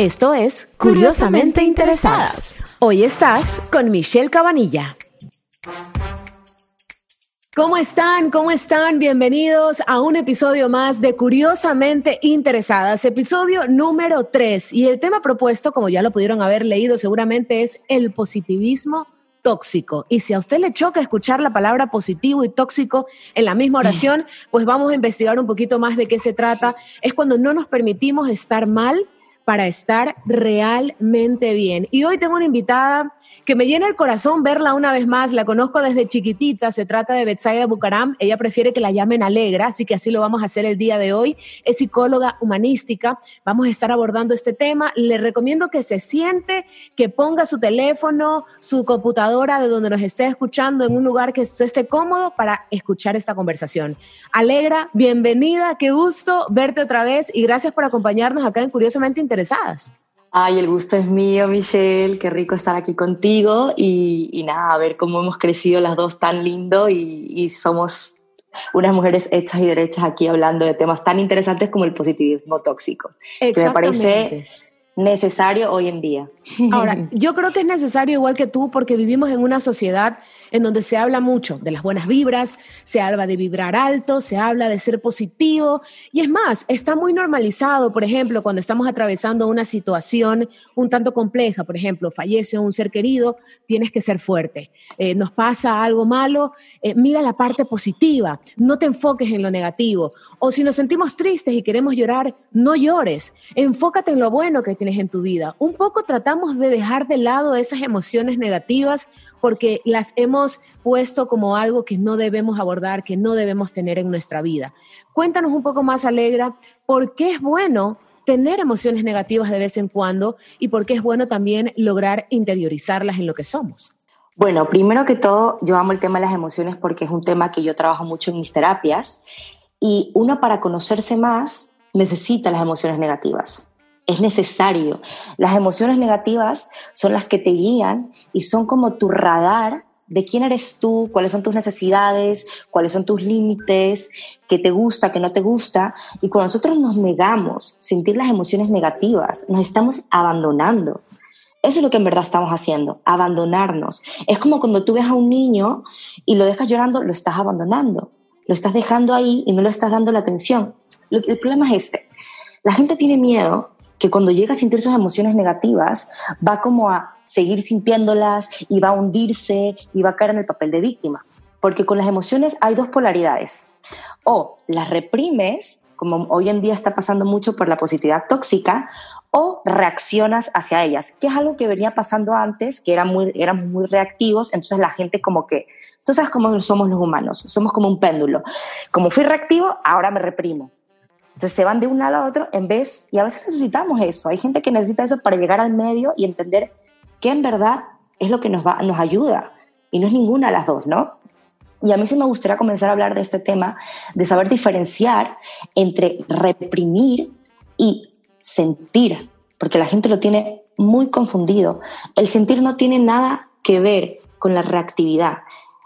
Esto es Curiosamente Interesadas. Hoy estás con Michelle Cabanilla. ¿Cómo están? ¿Cómo están? Bienvenidos a un episodio más de Curiosamente Interesadas, episodio número 3. Y el tema propuesto, como ya lo pudieron haber leído seguramente, es el positivismo tóxico. Y si a usted le choca escuchar la palabra positivo y tóxico en la misma oración, pues vamos a investigar un poquito más de qué se trata. Es cuando no nos permitimos estar mal para estar realmente bien. Y hoy tengo una invitada que me llena el corazón verla una vez más. La conozco desde chiquitita, se trata de Betsaida Bucaram. Ella prefiere que la llamen Alegra, así que así lo vamos a hacer el día de hoy. Es psicóloga humanística. Vamos a estar abordando este tema. Le recomiendo que se siente, que ponga su teléfono, su computadora de donde nos esté escuchando en un lugar que esté cómodo para escuchar esta conversación. Alegra, bienvenida, qué gusto verte otra vez y gracias por acompañarnos acá en Curiosamente Interesadas. Ay, el gusto es mío, Michelle. Qué rico estar aquí contigo y, nada, a ver cómo hemos crecido las dos tan lindo y, somos unas mujeres hechas y derechas aquí hablando de temas tan interesantes como el positivismo tóxico. Que me parece necesario hoy en día. Ahora, yo creo que es necesario igual que tú porque vivimos en una sociedad en donde se habla mucho de las buenas vibras, se habla de vibrar alto, se habla de ser positivo. Y es más, está muy normalizado, por ejemplo, cuando estamos atravesando una situación un tanto compleja, por ejemplo, fallece un ser querido, tienes que ser fuerte, eh, nos pasa algo malo, eh, mira la parte positiva, no te enfoques en lo negativo, o si nos sentimos tristes y queremos llorar, no llores, enfócate en lo bueno que tienes en tu vida. Un poco tratamos de dejar de lado esas emociones negativas porque las hemos puesto como algo que no debemos abordar, que no debemos tener en nuestra vida. Cuéntanos un poco más, Alegra, por qué es bueno tener emociones negativas de vez en cuando y por qué es bueno también lograr interiorizarlas en lo que somos. Bueno, primero que todo, yo amo el tema de las emociones porque es un tema que yo trabajo mucho en mis terapias y uno para conocerse más necesita las emociones negativas es necesario. Las emociones negativas son las que te guían y son como tu radar de quién eres tú, cuáles son tus necesidades, cuáles son tus límites, qué te gusta, qué no te gusta. Y cuando nosotros nos negamos sentir las emociones negativas, nos estamos abandonando. Eso es lo que en verdad estamos haciendo, abandonarnos. Es como cuando tú ves a un niño y lo dejas llorando, lo estás abandonando. Lo estás dejando ahí y no le estás dando la atención. El problema es este. La gente tiene miedo que cuando llega a sentir sus emociones negativas, va como a seguir sintiéndolas y va a hundirse y va a caer en el papel de víctima. Porque con las emociones hay dos polaridades. O las reprimes, como hoy en día está pasando mucho por la positividad tóxica, o reaccionas hacia ellas, que es algo que venía pasando antes, que eran muy, eran muy reactivos, entonces la gente como que, sabes cómo somos los humanos, somos como un péndulo. Como fui reactivo, ahora me reprimo. Entonces se van de un lado a otro en vez, y a veces necesitamos eso. Hay gente que necesita eso para llegar al medio y entender qué en verdad es lo que nos, va, nos ayuda. Y no es ninguna de las dos, ¿no? Y a mí sí me gustaría comenzar a hablar de este tema, de saber diferenciar entre reprimir y sentir, porque la gente lo tiene muy confundido. El sentir no tiene nada que ver con la reactividad.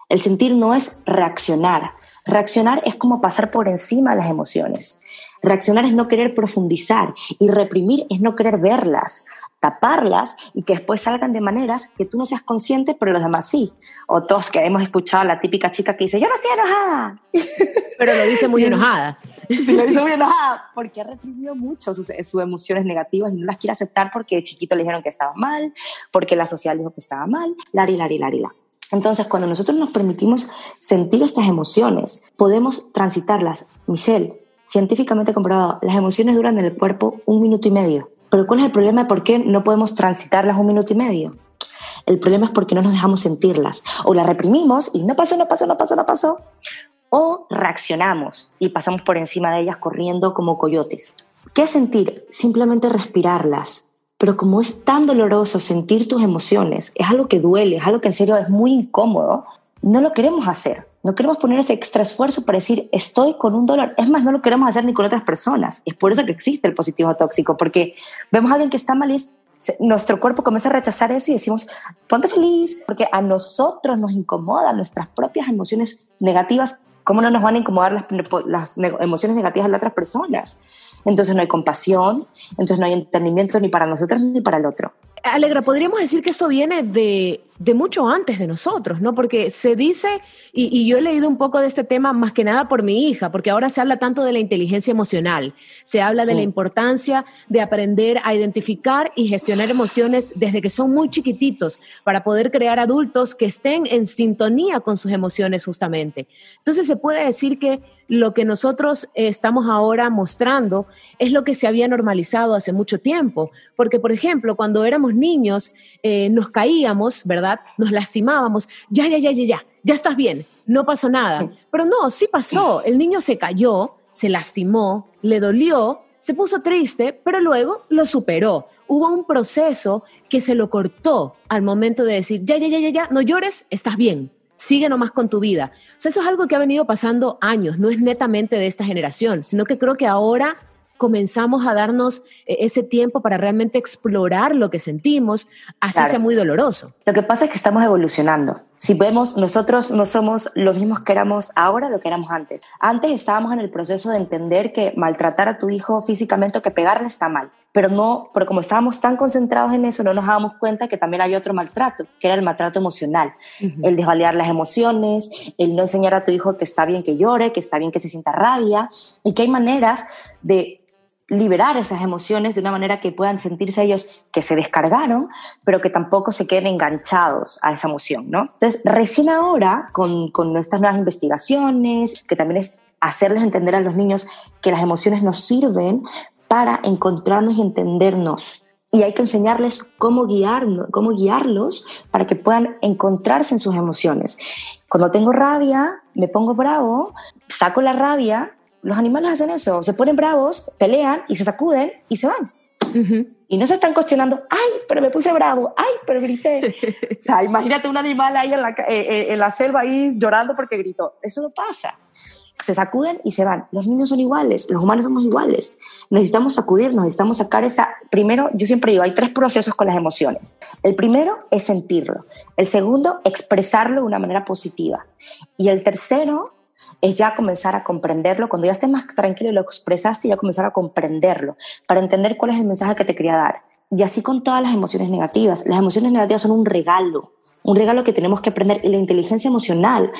El sentir no es reaccionar. Reaccionar es como pasar por encima de las emociones. Reaccionar es no querer profundizar y reprimir es no querer verlas, taparlas y que después salgan de maneras que tú no seas consciente, pero los demás sí. O todos que hemos escuchado a la típica chica que dice, yo no estoy enojada. Pero lo dice muy enojada. Sí, lo dice muy enojada porque ha reprimido mucho sus, sus, emociones negativas y no las quiere aceptar porque de chiquito le dijeron que estaba mal, porque la sociedad dijo que estaba mal, lari, lari, lari, la. Entonces, cuando nosotros nos permitimos sentir estas emociones, podemos transitarlas. Michelle, científicamente comprobado, las emociones duran en el cuerpo un minuto y medio. Pero ¿cuál es el problema de por qué no podemos transitarlas un minuto y medio? El problema es porque no nos dejamos sentirlas. O las reprimimos y no pasó, no pasó, no pasó, no pasó. O reaccionamos y pasamos por encima de ellas corriendo como coyotes. ¿Qué sentir? Simplemente respirarlas, pero como es tan doloroso sentir tus emociones, es algo que duele, es algo que en serio es muy incómodo, no lo queremos hacer. No queremos poner ese extra esfuerzo para decir, estoy con un dolor. Es más, no lo queremos hacer ni con otras personas. Es por eso que existe el positivo tóxico, porque vemos a alguien que está mal y nuestro cuerpo comienza a rechazar eso y decimos, ponte feliz, porque a nosotros nos incomodan nuestras propias emociones negativas. ¿Cómo no nos van a incomodar las, las emociones negativas de las otras personas? Entonces no hay compasión, entonces no hay entendimiento ni para nosotros ni para el otro. Alegra, podríamos decir que esto viene de, mucho antes de nosotros, ¿no? Porque se dice, y, yo he leído un poco de este tema más que nada por mi hija, porque ahora se habla tanto de la inteligencia emocional, se habla de la mm. importancia de aprender a identificar y gestionar emociones desde que son muy chiquititos para poder crear adultos que estén en sintonía con sus emociones justamente. Entonces se puede decir que lo que nosotros estamos ahora mostrando es lo que se había normalizado hace mucho tiempo. Porque, por ejemplo, cuando éramos niños, eh, nos caíamos, ¿verdad? Nos lastimábamos. Ya, ya, ya, ya, ya, ya estás bien, no pasó nada. Pero no, sí pasó. El niño se cayó, se lastimó, le dolió, se puso triste, pero luego lo superó. Hubo un proceso que se lo cortó al momento de decir, ya, ya, ya, ya, ya, no llores, estás bien sigue nomás con tu vida. O sea, eso es algo que ha venido pasando años, no es netamente de esta generación, sino que creo que ahora comenzamos a darnos eh, ese tiempo para realmente explorar lo que sentimos, así sea muy doloroso. Lo que pasa es que estamos evolucionando. Si vemos, nosotros no somos los mismos que éramos ahora lo que éramos antes. Antes estábamos en el proceso de entender que maltratar a tu hijo físicamente o que pegarle está mal, pero no, pero como estábamos tan concentrados en eso, no nos dábamos cuenta que también había otro maltrato, que era el maltrato emocional, el desvaliar las emociones, el no enseñar a tu hijo que está bien que llore, que está bien que se sienta rabia y que hay maneras de liberar esas emociones de una manera que puedan sentirse ellos que se descargaron, pero que tampoco se queden enganchados a esa emoción, ¿no? Entonces, recién ahora, con, con nuestras nuevas investigaciones, que también es hacerles entender a los niños que las emociones nos sirven para encontrarnos y entendernos. Y hay que enseñarles cómo, guiarnos, cómo guiarlos para que puedan encontrarse en sus emociones. Cuando tengo rabia, me pongo bravo, saco la rabia los animales hacen eso, se ponen bravos, pelean y se sacuden y se van. Y no se están cuestionando, ay, pero me puse bravo, ay, pero grité. o sea, imagínate un animal ahí en la, eh, eh, en la selva ahí llorando porque gritó. Eso no pasa. Se sacuden y se van. Los niños son iguales, los humanos somos iguales. Necesitamos sacudirnos, necesitamos sacar esa... Primero, yo siempre digo, hay tres procesos con las emociones. El primero es sentirlo. El segundo, expresarlo de una manera positiva. Y el tercero es ya comenzar a comprenderlo. Cuando ya estés más tranquilo y lo expresaste, ya comenzar a comprenderlo para entender cuál es el mensaje que te quería dar. Y así con todas las emociones negativas. Las emociones negativas son un regalo, un regalo que tenemos que aprender. Y la inteligencia emocional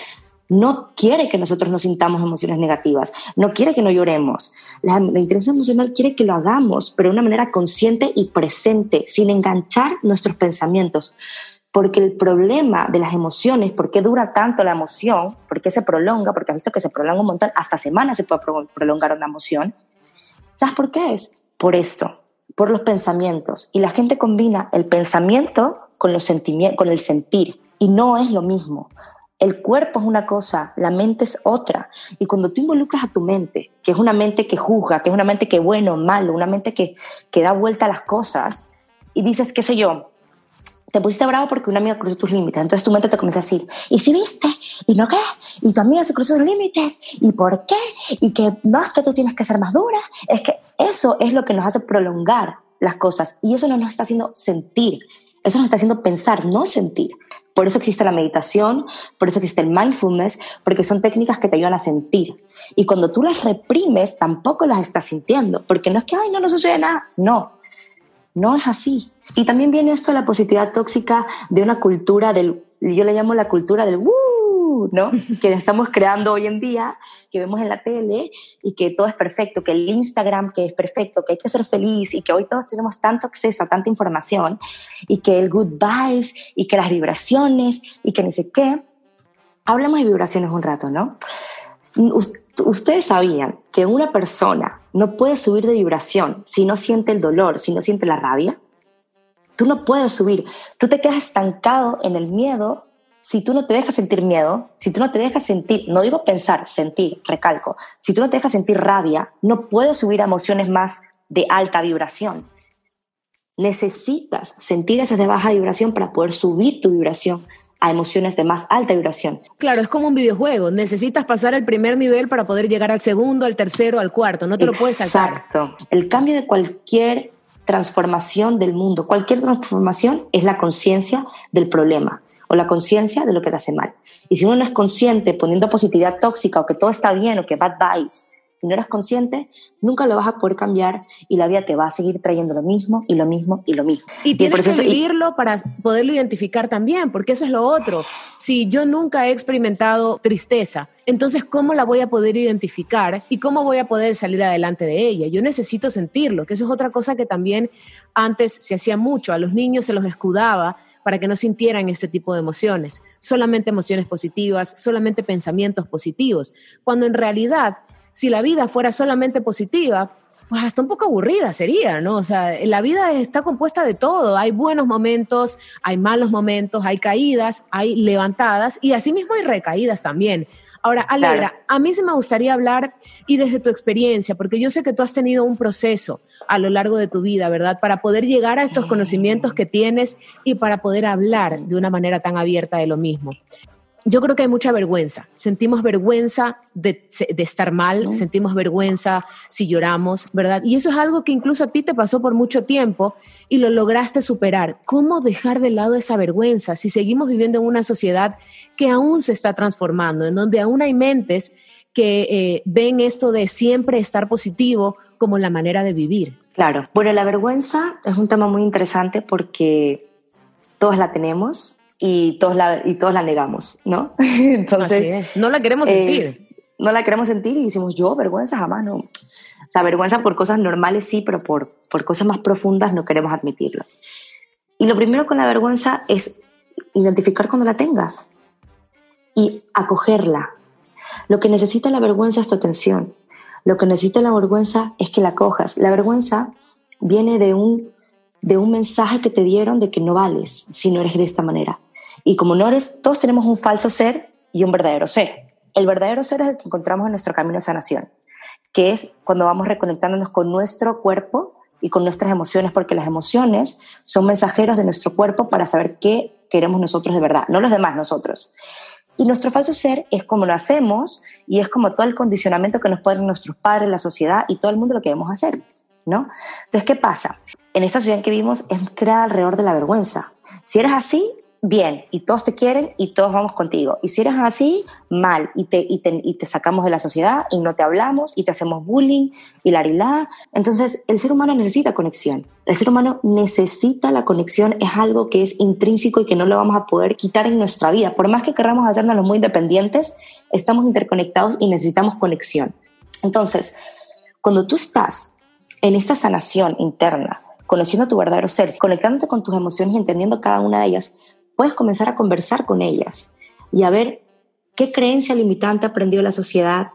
no quiere que nosotros nos sintamos emociones negativas, no quiere que no lloremos. La, la, inteligencia emocional quiere que lo hagamos, pero de una manera consciente y presente, sin enganchar nuestros pensamientos porque el problema de las emociones, por qué dura tanto la emoción, por qué se prolonga, porque has visto que se prolonga un montón, hasta semanas se puede prolongar una emoción. ¿Sabes por qué es? Por esto, por los pensamientos. Y la gente combina el pensamiento con, los con el sentir, y no es lo mismo. El cuerpo es una cosa, la mente es otra. Y cuando tú involucras a tu mente, que es una mente que juzga, que es una mente que bueno, malo, una mente que, que da vuelta a las cosas, y dices, qué sé yo, te pusiste bravo porque una amiga cruzó tus límites. Entonces tu mente te comienza a decir, ¿y si viste? ¿Y no qué? ¿Y tu amiga se cruzó sus límites? ¿Y por qué? ¿Y que no es que tú tienes que ser más dura? Es que eso es lo que nos hace prolongar las cosas y eso no nos está haciendo sentir. Eso nos está haciendo pensar, no sentir. Por eso existe la meditación, por eso existe el mindfulness, porque son técnicas que te ayudan a sentir. Y cuando tú las reprimes, tampoco las estás sintiendo, porque no es que, ay, no nos sucede nada. No, no es así. Y también viene esto de la positividad tóxica de una cultura del, yo le llamo la cultura del ¡woo! ¿no? que estamos creando hoy en día, que vemos en la tele y que todo es perfecto, que el Instagram que es perfecto, que hay que ser feliz y que hoy todos tenemos tanto acceso a tanta información y que el good vibes y que las vibraciones y que ni sé qué. Hablamos de vibraciones un rato, ¿no? Ustedes sabían que una persona no puede subir de vibración si no siente el dolor, si no siente la rabia. Tú no puedes subir. Tú te quedas estancado en el miedo si tú no te dejas sentir miedo, si tú no te dejas sentir, no digo pensar, sentir, recalco, si tú no te dejas sentir rabia, no puedes subir a emociones más de alta vibración. Necesitas sentir esas de baja vibración para poder subir tu vibración a emociones de más alta vibración. Claro, es como un videojuego. Necesitas pasar el primer nivel para poder llegar al segundo, al tercero, al cuarto. No te lo puedes saltar. Exacto. El cambio de cualquier transformación del mundo, cualquier transformación es la conciencia del problema o la conciencia de lo que te hace mal. Y si uno no es consciente poniendo positividad tóxica o que todo está bien o que bad vibes, y no eres consciente, nunca lo vas a poder cambiar y la vida te va a seguir trayendo lo mismo y lo mismo y lo mismo. Y tienes que vivirlo para poderlo identificar también, porque eso es lo otro. Si yo nunca he experimentado tristeza, entonces ¿cómo la voy a poder identificar y cómo voy a poder salir adelante de ella? Yo necesito sentirlo, que eso es otra cosa que también antes se hacía mucho, a los niños se los escudaba para que no sintieran este tipo de emociones, solamente emociones positivas, solamente pensamientos positivos, cuando en realidad si la vida fuera solamente positiva, pues hasta un poco aburrida sería, ¿no? O sea, la vida está compuesta de todo. Hay buenos momentos, hay malos momentos, hay caídas, hay levantadas y asimismo hay recaídas también. Ahora, Alegra, a mí sí me gustaría hablar y desde tu experiencia, porque yo sé que tú has tenido un proceso a lo largo de tu vida, ¿verdad? Para poder llegar a estos conocimientos que tienes y para poder hablar de una manera tan abierta de lo mismo yo creo que hay mucha vergüenza. Sentimos vergüenza de, estar mal, sentimos vergüenza si lloramos, ¿verdad? Y eso es algo que incluso a ti te pasó por mucho tiempo y lo lograste superar. ¿Cómo dejar de lado esa vergüenza si seguimos viviendo en una sociedad que aún se está transformando, en donde aún hay mentes que eh, ven esto de siempre estar positivo como la manera de vivir? Claro. Bueno, la vergüenza es un tema muy interesante porque todos la tenemos y todos la, y todos la negamos, ¿no? Entonces, no la queremos sentir. no la queremos sentir y decimos, yo vergüenza jamás, no. O sea, vergüenza por cosas normales sí, pero por, por cosas más profundas no queremos admitirlo. Y lo primero con la vergüenza es identificar cuando la tengas y acogerla. Lo que necesita la vergüenza es tu atención. Lo que necesita la vergüenza es que la cojas. La vergüenza viene de un, de un mensaje que te dieron de que no vales si no eres de esta manera. Y como no eres, todos tenemos un falso ser y un verdadero ser. El verdadero ser es el que encontramos en nuestro camino de sanación, que es cuando vamos reconectándonos con nuestro cuerpo y con nuestras emociones, porque las emociones son mensajeros de nuestro cuerpo para saber qué queremos nosotros de verdad, no los demás, nosotros. Y nuestro falso ser es como lo hacemos y es como todo el condicionamiento que nos ponen nuestros padres, la sociedad y todo el mundo lo que debemos hacer, ¿no? Entonces, ¿qué pasa? En esta sociedad que vivimos es creada alrededor de la vergüenza. Si eres así, bien, y todos te quieren y todos vamos contigo. Y si eres así, mal, y te, y te, sacamos de la sociedad y no te hablamos y te hacemos bullying y la la. Entonces, el ser humano necesita conexión. El ser humano necesita la conexión, es algo que es intrínseco y que no lo vamos a poder quitar en nuestra vida. Por más que queramos hacernos muy independientes, estamos interconectados y necesitamos conexión. Entonces, cuando tú estás en esta sanación interna, conociendo tu verdadero ser, conectándote con tus emociones y entendiendo cada una de ellas, puedes comenzar a conversar con ellas y a ver qué creencia limitante ha aprendido la sociedad,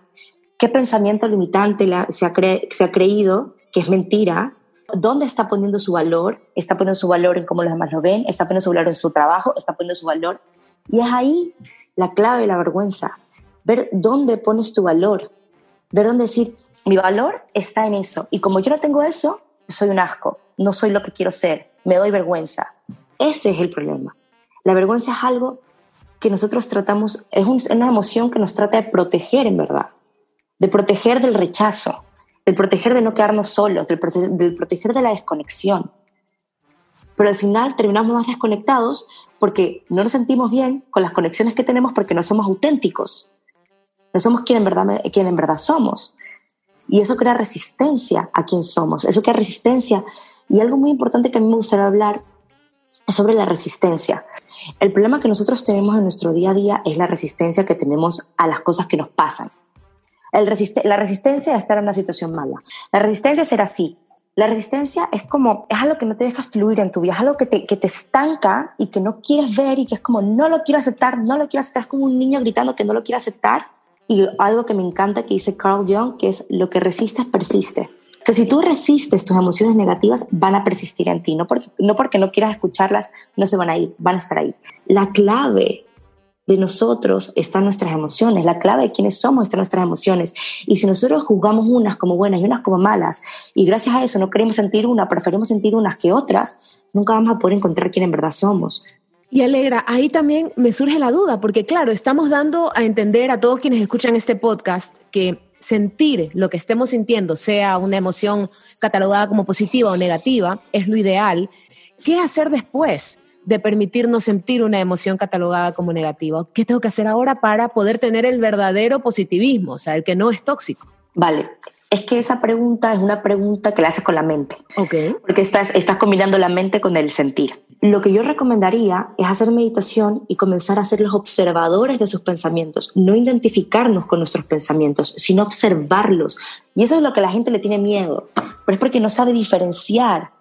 qué pensamiento limitante se, ha se ha creído que es mentira, dónde está poniendo su valor, está poniendo su valor en cómo los demás lo ven, está poniendo su valor en su trabajo, está poniendo su valor. Y es ahí la clave de la vergüenza, ver dónde pones tu valor, ver dónde decir, mi valor está en eso. Y como yo no tengo eso, soy un asco, no soy lo que quiero ser, me doy vergüenza. Ese es el problema. La vergüenza es algo que nosotros tratamos, es una emoción que nos trata de proteger en verdad, de proteger del rechazo, del proteger de no quedarnos solos, del proteger de la desconexión. Pero al final terminamos más desconectados porque no nos sentimos bien con las conexiones que tenemos porque no somos auténticos. No somos quien en verdad, quien en verdad somos. Y eso crea resistencia a quien somos. Eso crea resistencia. Y algo muy importante que a mí me gustaría hablar sobre la resistencia. El problema que nosotros tenemos en nuestro día a día es la resistencia que tenemos a las cosas que nos pasan. El la resistencia a estar en una situación mala. La resistencia es ser así. La resistencia es como, es algo que no te deja fluir en tu vida, es algo que te, que te estanca y que no quieres ver y que es como, no lo quiero aceptar, no lo quiero aceptar, es como un niño gritando que no lo quiere aceptar. Y algo que me encanta que dice Carl Jung, que es lo que resistes persiste si tú resistes tus emociones negativas, van a persistir en ti. No porque, no porque no quieras escucharlas, no se van a ir, van a estar ahí. La clave de nosotros están nuestras emociones, la clave de quiénes somos están nuestras emociones. Y si nosotros juzgamos unas como buenas y unas como malas, y gracias a eso no queremos sentir una, preferimos sentir unas que otras, nunca vamos a poder encontrar quién en verdad somos. Y Alegra, ahí también me surge la duda, porque claro, estamos dando a entender a todos quienes escuchan este podcast que sentir lo que estemos sintiendo, sea una emoción catalogada como positiva o negativa, es lo ideal. ¿Qué hacer después? de permitirnos sentir una emoción catalogada como negativa. ¿Qué tengo que hacer ahora para poder tener el verdadero positivismo, o sea, el que no es tóxico? Vale, es que esa pregunta es una pregunta que la haces con la mente. Ok. Porque estás, estás combinando la mente con el sentir. Lo que yo recomendaría es hacer meditación y comenzar a ser los observadores de sus pensamientos, no identificarnos con nuestros pensamientos, sino observarlos. Y eso es lo que la gente le tiene miedo, pero es porque no sabe diferenciar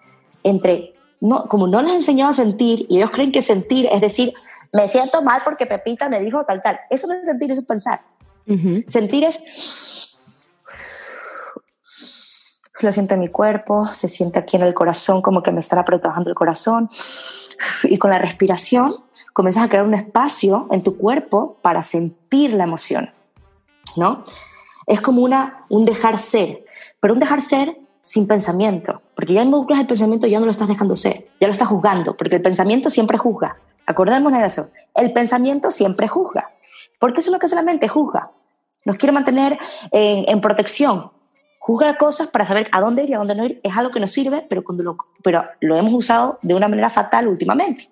entre no, como no les he enseñado a sentir y ellos creen que sentir es decir, me siento mal porque Pepita me dijo tal, tal. Eso no es sentir, eso es pensar. Sentir es, lo siento en mi cuerpo, se siente aquí en el corazón como que me estará trabajando el corazón. Y con la respiración comienzas a crear un espacio en tu cuerpo para sentir la emoción, ¿no? Es como una, un dejar ser, pero un dejar ser sin pensamiento, porque ya involucras el pensamiento ya no lo estás dejando ser, ya lo estás juzgando, porque el pensamiento siempre juzga. Acordémonos de eso, el pensamiento siempre juzga, porque es lo que hace la mente, juzga. Nos quiere mantener en, protección, juzga cosas para saber a dónde ir y a dónde no ir, es algo que nos sirve, pero, cuando lo, pero lo hemos usado de una manera fatal últimamente.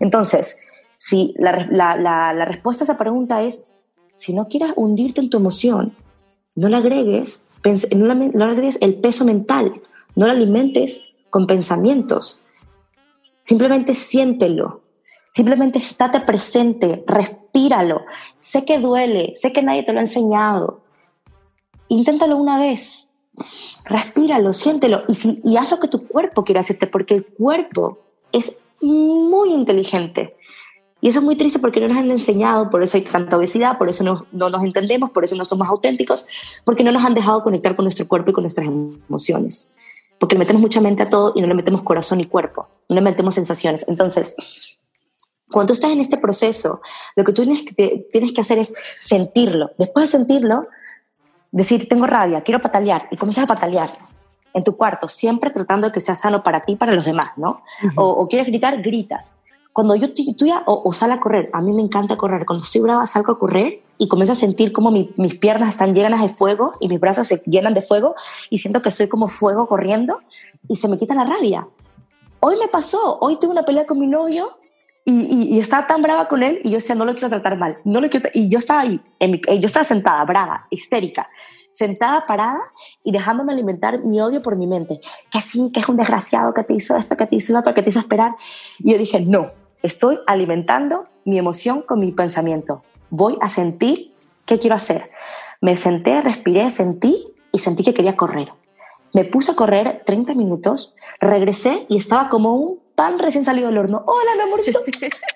Entonces, si la, la respuesta a esa pregunta es, si no quieres hundirte en tu emoción, no la agregues no, le agregues el peso mental, no lo alimentes con pensamientos. Simplemente siéntelo. Simplemente estate presente, respíralo. Sé que duele, sé que nadie te lo ha enseñado. Inténtalo una vez. Respíralo, siéntelo y, si, y haz lo que tu cuerpo quiere hacerte, porque el cuerpo es muy inteligente. Y eso es muy triste porque no nos han enseñado, por eso hay tanta obesidad, por eso no, no, nos entendemos, por eso no somos auténticos, porque no nos han dejado conectar con nuestro cuerpo y con nuestras emociones. Porque metemos mucha mente a todo y no le metemos corazón y cuerpo, no le metemos sensaciones. Entonces, cuando tú estás en este proceso, lo que tú tienes que, tienes que hacer es sentirlo. Después de sentirlo, decir, tengo rabia, quiero patalear, y comienzas a patalear en tu cuarto, siempre tratando de que sea sano para ti y para los demás, ¿no? o, o, quieres gritar, gritas cuando yo estoy o, o sale a correr, a mí me encanta correr. Cuando estoy brava salgo a correr y comienzo a sentir como mis piernas están llenas de fuego y mis brazos se llenan de fuego y siento que soy como fuego corriendo y se me quita la rabia. Hoy me pasó, hoy tuve una pelea con mi novio y, y, estaba tan brava con él y yo decía, no lo quiero tratar mal, no lo quiero y yo estaba ahí, en mi, yo estaba sentada, brava, histérica, sentada, parada y dejándome alimentar mi odio por mi mente, que sí, que es un desgraciado, que te hizo esto, que te hizo lo otro, que te hizo esperar. Y yo dije, no, Estoy alimentando mi emoción con mi pensamiento. Voy a sentir qué quiero hacer. Me senté, respiré, sentí y sentí que quería correr. Me puse a correr 30 minutos, regresé y estaba como un pan recién salido del horno. Hola, mi amorcito.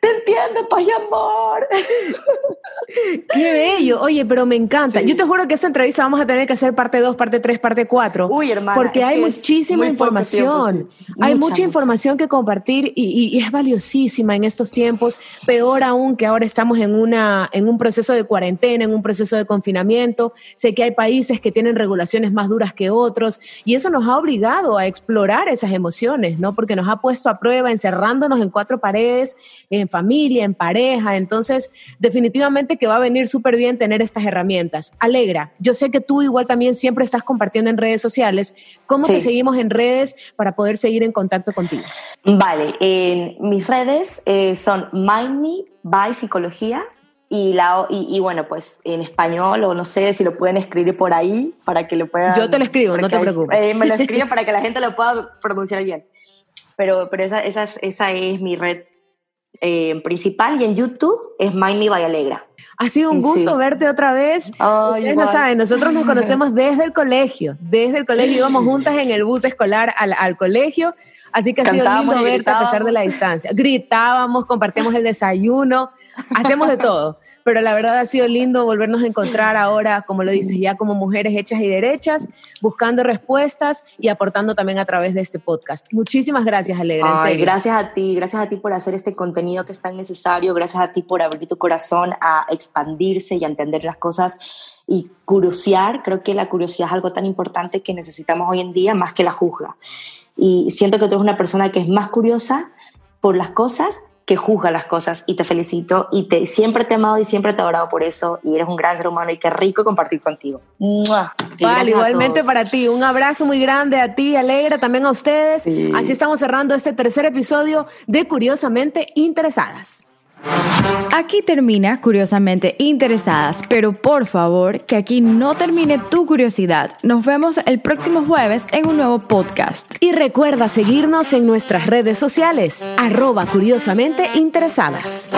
Te entiendo, paz y amor. Qué bello. Oye, pero me encanta. Yo te juro que esta entrevista vamos a tener que hacer parte 2, parte 3, parte 4. Uy, hermana. Porque hay muchísima información. hay mucha, información que compartir y, es valiosísima en estos tiempos. Peor aún que ahora estamos en, una, en un proceso de cuarentena, en un proceso de confinamiento. Sé que hay países que tienen regulaciones más duras que otros y eso nos ha obligado a explorar esas emociones, ¿no? Porque nos ha puesto a prueba encerrándonos en cuatro paredes en familia, en pareja. Entonces, definitivamente que va a venir súper bien tener estas herramientas. Alegra, yo sé que tú igual también siempre estás compartiendo en redes sociales. ¿Cómo te seguimos en redes para poder seguir en contacto contigo? Vale, mis redes eh, son Mind Me by Psicología. Y, la, y, bueno, pues en español, o no sé si lo pueden escribir por ahí para que lo puedan. Yo te lo escribo, no te preocupes. Eh, me lo escribo para que la gente lo pueda pronunciar bien. Pero, pero esa, esa, esa es mi red eh, principal y en YouTube es Mind Me by Alegra. Ha sido un gusto verte otra vez. Ustedes no saben, nosotros nos conocemos desde el colegio. Desde el colegio íbamos juntas en el bus escolar al, al colegio. Así que ha sido lindo verte a pesar de la distancia. Gritábamos, compartíamos el desayuno. hacemos de todo pero la verdad ha sido lindo volvernos a encontrar ahora, como lo dices, ya como mujeres hechas y derechas, buscando respuestas y aportando también a través de este podcast. Muchísimas gracias, Alegra. gracias a ti, gracias a ti por hacer este contenido que es tan necesario, gracias a ti por abrir tu corazón a expandirse y a entender las cosas y curiosear. Creo que la curiosidad es algo tan importante que necesitamos hoy en día más que la juzga. Y siento que tú eres una persona que es más curiosa por las cosas que juzga las cosas y te felicito y te, siempre te he amado y siempre te he adorado por eso y eres un gran ser humano y qué rico compartir contigo. Vale, igualmente para ti. Un abrazo muy grande a ti, Alegra, también a ustedes. Así estamos cerrando este tercer episodio de Curiosamente Interesadas. Aquí termina Curiosamente Interesadas, pero por favor que aquí no termine tu curiosidad. Nos vemos el próximo jueves en un nuevo podcast. Y recuerda seguirnos en nuestras redes sociales, arroba curiosamente interesadas.